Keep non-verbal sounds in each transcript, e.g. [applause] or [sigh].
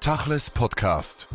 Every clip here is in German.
Tachles Podcast.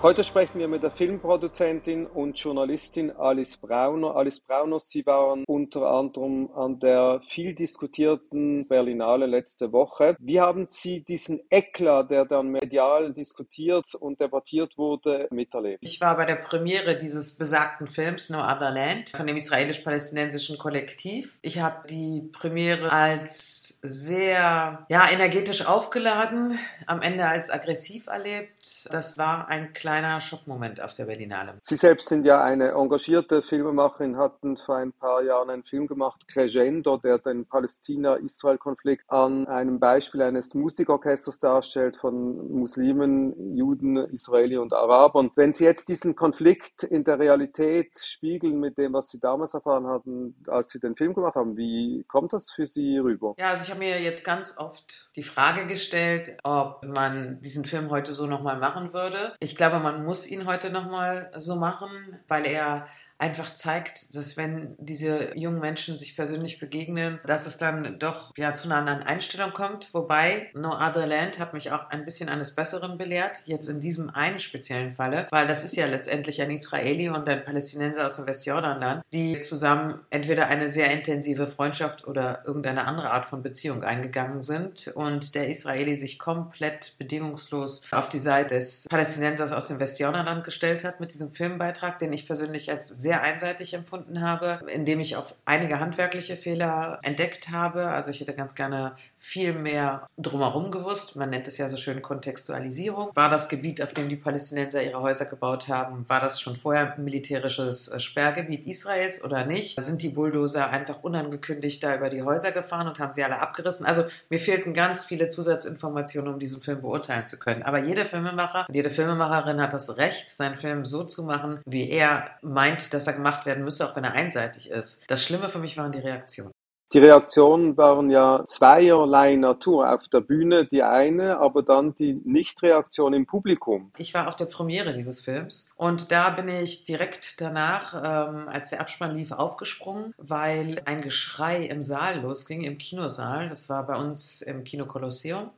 Heute sprechen wir mit der Filmproduzentin und Journalistin Alice Brauner. Alice Brauner, Sie waren unter anderem an der viel diskutierten Berlinale letzte Woche. Wie haben Sie diesen Eklat, der dann medial diskutiert und debattiert wurde, miterlebt? Ich war bei der Premiere dieses besagten Films No Other Land von dem israelisch-palästinensischen Kollektiv. Ich habe die Premiere als sehr ja, energetisch aufgeladen, am Ende als aggressiv erlebt. Das war ein kleiner kleiner Schockmoment auf der Berlinale. Sie selbst sind ja eine engagierte Filmemacherin, hatten vor ein paar Jahren einen Film gemacht, Crescendo, der den Palästina-Israel-Konflikt an einem Beispiel eines Musikorchesters darstellt von Muslimen, Juden, Israeli und Arabern. Wenn Sie jetzt diesen Konflikt in der Realität spiegeln mit dem, was Sie damals erfahren hatten, als Sie den Film gemacht haben, wie kommt das für Sie rüber? Ja, also ich habe mir jetzt ganz oft die Frage gestellt, ob man diesen Film heute so nochmal machen würde. Ich glaube, aber man muss ihn heute nochmal so machen, weil er einfach zeigt, dass wenn diese jungen Menschen sich persönlich begegnen, dass es dann doch ja zu einer anderen Einstellung kommt. Wobei No Other Land hat mich auch ein bisschen eines Besseren belehrt, jetzt in diesem einen speziellen Falle, weil das ist ja letztendlich ein Israeli und ein Palästinenser aus dem Westjordanland, die zusammen entweder eine sehr intensive Freundschaft oder irgendeine andere Art von Beziehung eingegangen sind und der Israeli sich komplett bedingungslos auf die Seite des Palästinensers aus dem Westjordanland gestellt hat mit diesem Filmbeitrag, den ich persönlich als sehr sehr einseitig empfunden habe, indem ich auf einige handwerkliche Fehler entdeckt habe. Also ich hätte ganz gerne viel mehr drumherum gewusst. Man nennt es ja so schön Kontextualisierung. War das Gebiet, auf dem die Palästinenser ihre Häuser gebaut haben, war das schon vorher militärisches äh, Sperrgebiet Israels oder nicht? Sind die Bulldozer einfach unangekündigt da über die Häuser gefahren und haben sie alle abgerissen? Also mir fehlten ganz viele Zusatzinformationen, um diesen Film beurteilen zu können. Aber jeder Filmemacher und jede Filmemacherin hat das Recht, seinen Film so zu machen, wie er meint, dass dass er gemacht werden müsse, auch wenn er einseitig ist. Das Schlimme für mich waren die Reaktionen. Die Reaktionen waren ja zweierlei Natur. Auf der Bühne die eine, aber dann die Nichtreaktion im Publikum. Ich war auf der Premiere dieses Films und da bin ich direkt danach, ähm, als der Abspann lief, aufgesprungen, weil ein Geschrei im Saal losging, im Kinosaal. Das war bei uns im Kino Kolosseum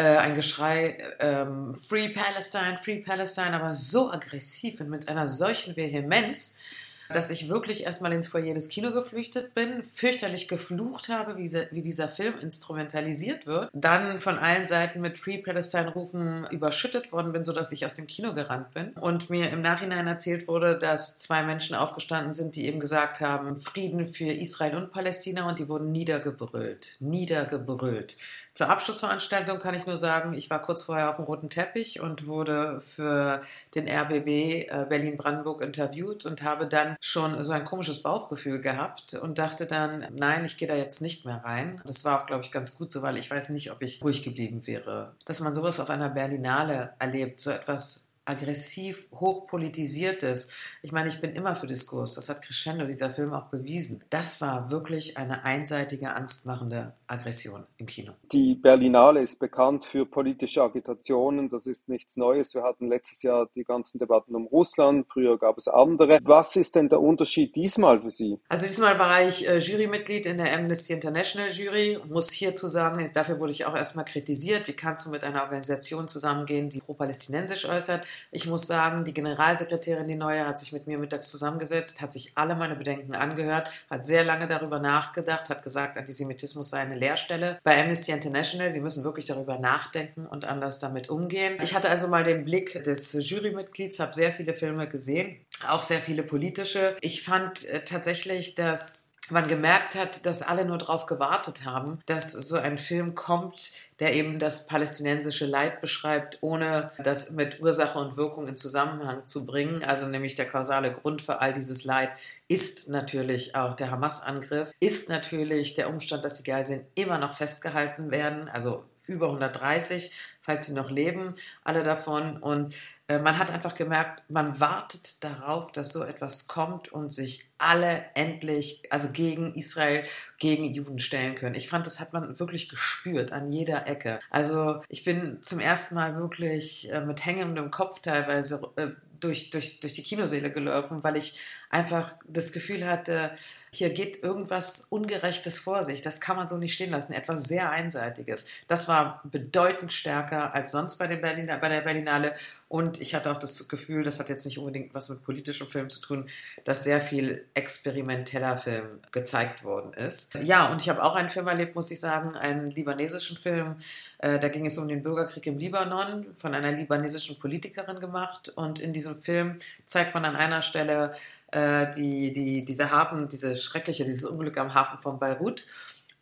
äh, ein Geschrei, ähm, Free Palestine, Free Palestine, aber so aggressiv und mit einer solchen Vehemenz, dass ich wirklich erstmal ins Foyer des Kino geflüchtet bin, fürchterlich geflucht habe, wie, wie, dieser Film instrumentalisiert wird, dann von allen Seiten mit Free Palestine Rufen überschüttet worden bin, sodass ich aus dem Kino gerannt bin und mir im Nachhinein erzählt wurde, dass zwei Menschen aufgestanden sind, die eben gesagt haben, Frieden für Israel und Palästina und die wurden niedergebrüllt, niedergebrüllt. Zur Abschlussveranstaltung kann ich nur sagen, ich war kurz vorher auf dem roten Teppich und wurde für den RBB äh, Berlin-Brandenburg interviewt und habe dann schon so ein komisches Bauchgefühl gehabt und dachte dann, nein, ich gehe da jetzt nicht mehr rein. Das war auch, glaube ich, ganz gut so, weil ich weiß nicht, ob ich ruhig geblieben wäre. Dass man sowas auf einer Berlinale erlebt, so etwas aggressiv, hochpolitisiert ist. Ich meine, ich bin immer für Diskurs. Das hat Crescendo, dieser Film, auch bewiesen. Das war wirklich eine einseitige, angstmachende Aggression im Kino. Die Berlinale ist bekannt für politische Agitationen. Das ist nichts Neues. Wir hatten letztes Jahr die ganzen Debatten um Russland. Früher gab es andere. Was ist denn der Unterschied diesmal für Sie? Also diesmal war ich äh, Jurymitglied in der Amnesty International Jury. Muss hierzu sagen, dafür wurde ich auch erstmal kritisiert. Wie kannst du mit einer Organisation zusammengehen, die pro-palästinensisch äußert? Ich muss sagen, die Generalsekretärin, die neue, hat sich mit mir mittags zusammengesetzt, hat sich alle meine Bedenken angehört, hat sehr lange darüber nachgedacht, hat gesagt, Antisemitismus sei eine Leerstelle. Bei Amnesty International, sie müssen wirklich darüber nachdenken und anders damit umgehen. Ich hatte also mal den Blick des Jurymitglieds, habe sehr viele Filme gesehen, auch sehr viele politische. Ich fand äh, tatsächlich, dass man gemerkt hat, dass alle nur darauf gewartet haben, dass so ein Film kommt, der eben das palästinensische Leid beschreibt, ohne das mit Ursache und Wirkung in Zusammenhang zu bringen. Also nämlich der kausale Grund für all dieses Leid ist natürlich auch der Hamas-Angriff, ist natürlich der Umstand, dass die Geiseln immer noch festgehalten werden, also über 130, falls sie noch leben, alle davon. Und äh, man hat einfach gemerkt, man wartet darauf, dass so etwas kommt und sich alle endlich, also gegen Israel, gegen Juden stellen können. Ich fand, das hat man wirklich gespürt an jeder Ecke. Also ich bin zum ersten Mal wirklich äh, mit hängendem Kopf teilweise äh, durch, durch, durch die Kinoseele gelaufen, weil ich einfach das Gefühl hatte, hier geht irgendwas Ungerechtes vor sich. Das kann man so nicht stehen lassen. Etwas sehr Einseitiges. Das war bedeutend stärker als sonst bei, den Berliner, bei der Berlinale. Und ich hatte auch das Gefühl, das hat jetzt nicht unbedingt was mit politischem Film zu tun, dass sehr viel experimenteller Film gezeigt worden ist. Ja, und ich habe auch einen Film erlebt, muss ich sagen, einen libanesischen Film. Äh, da ging es um den Bürgerkrieg im Libanon, von einer libanesischen Politikerin gemacht. Und in diesem Film zeigt man an einer Stelle äh, die, die, diese Hafen, diese schreckliche, dieses Unglück am Hafen von Beirut.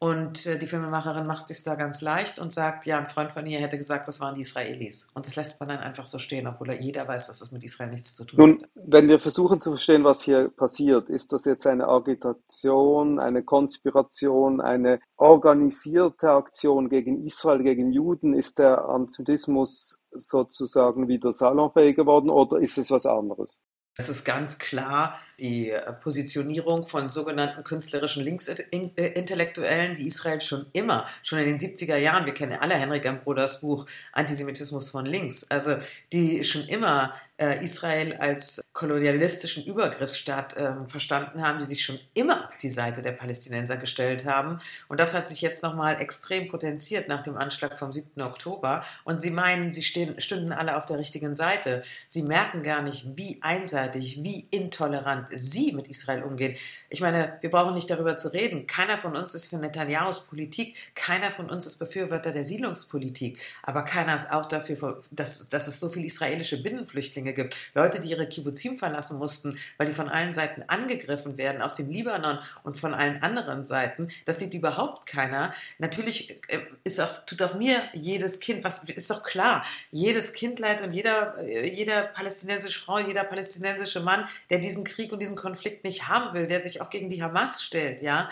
Und äh, die Filmemacherin macht sich da ganz leicht und sagt, ja, ein Freund von ihr hätte gesagt, das waren die Israelis. Und das lässt man dann einfach so stehen, obwohl jeder weiß, dass das mit Israel nichts zu tun hat. Nun, wenn wir versuchen zu verstehen, was hier passiert, ist das jetzt eine Agitation, eine Konspiration, eine organisierte Aktion gegen Israel, gegen Juden? Ist der Antisemitismus sozusagen wieder salonfähig geworden oder ist es was anderes? Es ist ganz klar die äh, Positionierung von sogenannten künstlerischen Linksintellektuellen, die Israel schon immer, schon in den 70er Jahren, wir kennen alle Henrik M. Broders Buch Antisemitismus von links, also die schon immer äh, Israel als kolonialistischen Übergriffsstaat äh, verstanden haben, die sich schon immer auf die Seite der Palästinenser gestellt haben. Und das hat sich jetzt nochmal extrem potenziert nach dem Anschlag vom 7. Oktober. Und sie meinen, sie stehen, stünden alle auf der richtigen Seite. Sie merken gar nicht, wie einseitig, wie intolerant sie mit Israel umgehen. Ich meine, wir brauchen nicht darüber zu reden. Keiner von uns ist für Netanyahus Politik, keiner von uns ist Befürworter der Siedlungspolitik, aber keiner ist auch dafür, dass, dass es so viele israelische Binnenflüchtlinge gibt. Leute, die ihre Kibbuzim verlassen mussten, weil die von allen Seiten angegriffen werden, aus dem Libanon und von allen anderen Seiten. Das sieht überhaupt keiner. Natürlich äh, ist auch, tut auch mir jedes Kind, was ist doch klar, jedes Kind leid und jeder, äh, jeder palästinensische Frau, jeder palästinensische Mann, der diesen Krieg und diesen Konflikt nicht haben will, der sich auch gegen die Hamas stellt, ja.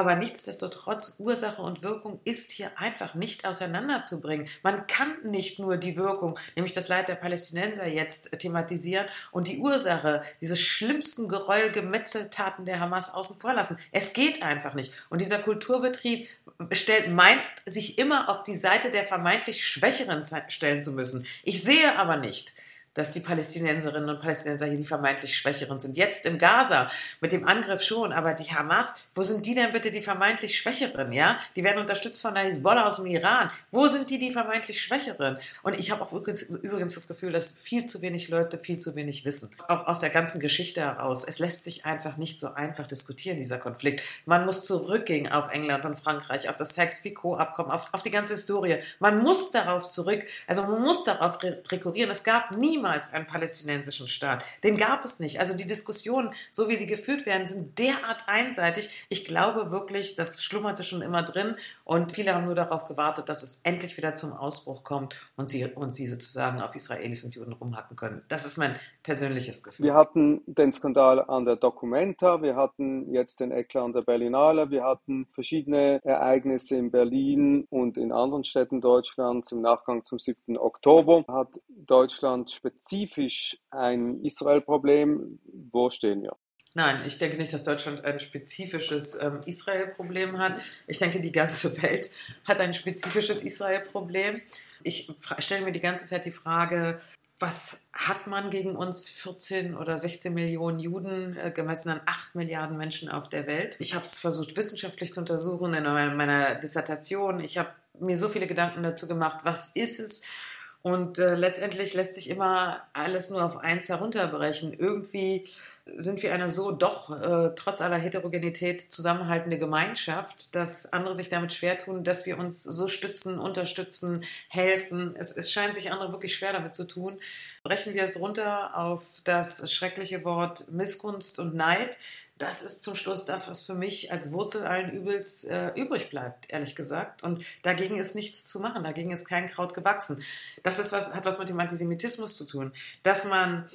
Aber nichtsdestotrotz, Ursache und Wirkung ist hier einfach nicht auseinanderzubringen. Man kann nicht nur die Wirkung, nämlich das Leid der Palästinenser jetzt thematisieren und die Ursache, diese schlimmsten Geräuel, Gemetzeltaten der Hamas außen vor lassen. Es geht einfach nicht. Und dieser Kulturbetrieb stellt, meint, sich immer auf die Seite der vermeintlich Schwächeren stellen zu müssen. Ich sehe aber nicht, dass die Palästinenserinnen und Palästinenser hier die vermeintlich Schwächeren sind. Jetzt im Gaza mit dem Angriff schon, aber die Hamas, wo sind die denn bitte die vermeintlich Schwächeren? Ja, die werden unterstützt von der Hisbollah aus dem Iran. Wo sind die die vermeintlich Schwächeren? Und ich habe auch übrigens, übrigens das Gefühl, dass viel zu wenig Leute viel zu wenig wissen. Auch aus der ganzen Geschichte heraus. Es lässt sich einfach nicht so einfach diskutieren, dieser Konflikt. Man muss zurückgehen auf England und Frankreich, auf das Sykes-Picot-Abkommen, auf, auf die ganze Historie. Man muss darauf zurück, also man muss darauf rekurrieren. Es gab nie niemals einen palästinensischen Staat. Den gab es nicht. Also die Diskussionen, so wie sie geführt werden, sind derart einseitig. Ich glaube wirklich, das schlummerte schon immer drin und viele haben nur darauf gewartet, dass es endlich wieder zum Ausbruch kommt und sie, und sie sozusagen auf Israelis und Juden rumhacken können. Das ist mein persönliches Gefühl. Wir hatten den Skandal an der Documenta, wir hatten jetzt den Eklat an der Berlinale, wir hatten verschiedene Ereignisse in Berlin und in anderen Städten Deutschlands im Nachgang zum 7. Oktober. Hat Deutschland spezifisch ein Israel-Problem? Wo stehen wir? Nein, ich denke nicht, dass Deutschland ein spezifisches ähm, Israel-Problem hat. Ich denke, die ganze [laughs] Welt hat ein spezifisches Israel-Problem. Ich stelle mir die ganze Zeit die Frage, was hat man gegen uns 14 oder 16 Millionen Juden äh, gemessen an 8 Milliarden Menschen auf der Welt? Ich habe es versucht wissenschaftlich zu untersuchen in meiner Dissertation. Ich habe mir so viele Gedanken dazu gemacht, was ist es? Und äh, letztendlich lässt sich immer alles nur auf eins herunterbrechen. Irgendwie sind wir eine so doch äh, trotz aller Heterogenität zusammenhaltende Gemeinschaft, dass andere sich damit schwer tun, dass wir uns so stützen, unterstützen, helfen. Es, es scheint sich andere wirklich schwer damit zu tun. Brechen wir es runter auf das schreckliche Wort Missgunst und Neid. Das ist zum Schluss das, was für mich als Wurzel allen Übels äh, übrig bleibt, ehrlich gesagt. Und dagegen ist nichts zu machen, dagegen ist kein Kraut gewachsen. Das ist was, hat was mit dem Antisemitismus zu tun. Dass man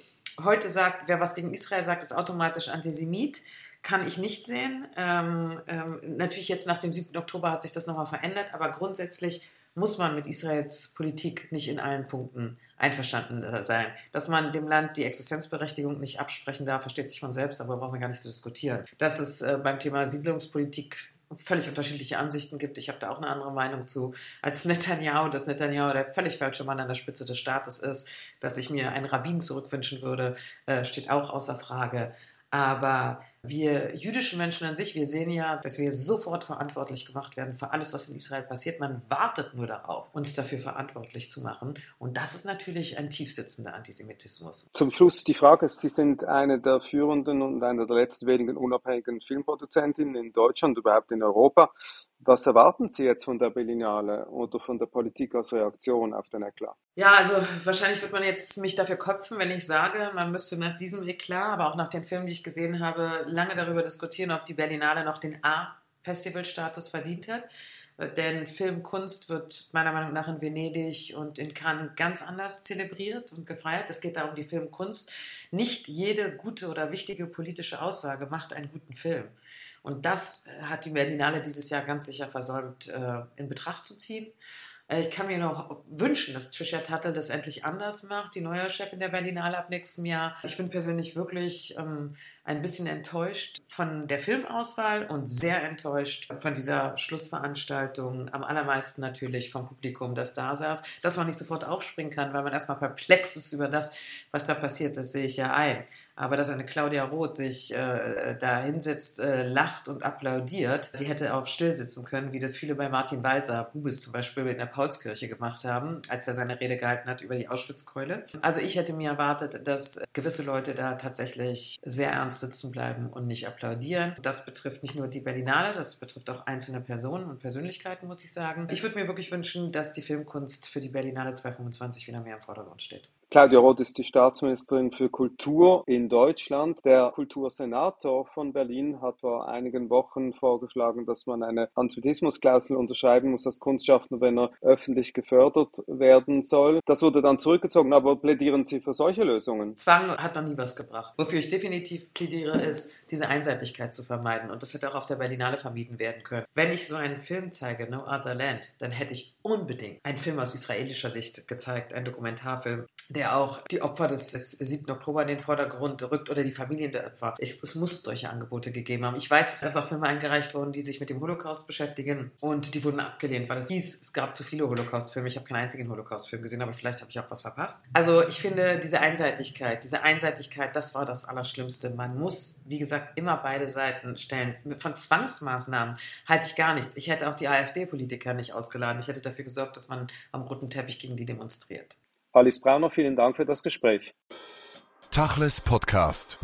heute sagt, wer was gegen Israel sagt, ist automatisch Antisemit. Kann ich nicht sehen. Ähm, ähm, natürlich jetzt nach dem 7. Oktober hat sich das nochmal verändert, aber grundsätzlich muss man mit Israels Politik nicht in allen Punkten einverstanden sein. Dass man dem Land die Existenzberechtigung nicht absprechen darf, versteht sich von selbst, aber brauchen wir gar nicht zu diskutieren. Dass es äh, beim Thema Siedlungspolitik völlig unterschiedliche Ansichten gibt. Ich habe da auch eine andere Meinung zu als Netanyahu, dass Netanyahu der völlig falsche Mann an der Spitze des Staates ist, dass ich mir einen Rabbin zurückwünschen würde, äh, steht auch außer Frage. Aber Wir jüdischen Menschen an sich, wir sehen ja, dass wir sofort verantwortlich gemacht werden für alles, was in Israel passiert. Man wartet nur darauf, uns dafür verantwortlich zu machen. Und das ist natürlich ein tiefsitzender Antisemitismus. Zum Schluss die Frage, Sie sind eine der führenden und eine der letzten wenigen unabhängigen Filmproduzentinnen in Deutschland, überhaupt in Europa. Was erwarten Sie jetzt von der Berlinale oder von der Politik als Reaktion auf den Eklat? Ja, also wahrscheinlich wird man jetzt mich dafür köpfen, wenn ich sage, man müsste nach diesem Eklat, aber auch nach den Filmen, die ich gesehen habe, lange darüber diskutieren, ob die Berlinale noch den A-Festivalstatus verdient hat. Denn Filmkunst wird meiner Meinung nach in Venedig und in Cannes ganz anders zelebriert und gefeiert. Es geht da um die Filmkunst. Nicht jede gute oder wichtige politische Aussage macht einen guten Film. Und das hat die Berlinale dieses Jahr ganz sicher versäumt, äh, in Betracht zu ziehen. Äh, ich kann mir noch wünschen, dass Trisha Tuttle das endlich anders macht, die neue Chefin der Berlinale ab nächstem Jahr. Ich bin persönlich wirklich ähm, ein bisschen enttäuscht von der Filmauswahl und sehr enttäuscht von dieser Schlussveranstaltung. Am allermeisten natürlich vom Publikum, das da saß. Dass man nicht sofort aufspringen kann, weil man erstmal perplex ist über das, was da passiert, das sehe ich ja ein. Aber dass eine Claudia Roth sich äh, da hinsetzt, äh, lacht und applaudiert, die hätte auch still sitzen können, wie das viele bei Martin Walser, Bubis zum Beispiel in der Paulskirche gemacht haben, als er seine Rede gehalten hat über die Auschwitzkeule. Also ich hätte mir erwartet, dass gewisse Leute da tatsächlich sehr ernst sitzen bleiben und nicht applaudieren. Das betrifft nicht nur die Berlinale, das betrifft auch einzelne Personen und Persönlichkeiten, muss ich sagen. Ich würde mir wirklich wünschen, dass die Filmkunst für die Berlinale 2025 wieder mehr im Vordergrund steht. Claudia Roth ist die Staatsministerin für Kultur in Deutschland. Der Kultursenator von Berlin hat vor einigen Wochen vorgeschlagen, dass man eine Antisemitismusklausel unterschreiben muss als Kunstschaffender, wenn er öffentlich gefördert werden soll. Das wurde dann zurückgezogen, aber plädieren Sie für solche Lösungen? Zwang hat noch nie was gebracht. Wofür ich definitiv plädiere, ist, diese Einseitigkeit zu vermeiden. Und das hätte auch auf der Berlinale vermieden werden können. Wenn ich so einen Film zeige, No Other Land, dann hätte ich unbedingt einen Film aus israelischer Sicht gezeigt, einen Dokumentarfilm, der auch die Opfer des, des 7. Oktober in den Vordergrund rückt oder die Familien der Opfer. Ich, es muss solche Angebote gegeben haben. Ich weiß, dass auch Filme eingereicht wurden, die sich mit dem Holocaust beschäftigen und die wurden abgelehnt, weil es hieß, es gab zu viele Holocaust-Filme. Ich habe keinen einzigen Holocaust-Film gesehen, aber vielleicht habe ich auch was verpasst. Also ich finde diese Einseitigkeit, diese Einseitigkeit, das war das Allerschlimmste. Man muss, wie gesagt, immer beide Seiten stellen. Von Zwangsmaßnahmen halte ich gar nichts. Ich hätte auch die AfD-Politiker nicht ausgeladen. Ich hätte dafür gesorgt, dass man am roten Teppich gegen die demonstriert. Alice Brauner, vielen Dank für das Gespräch. Tachles Podcast.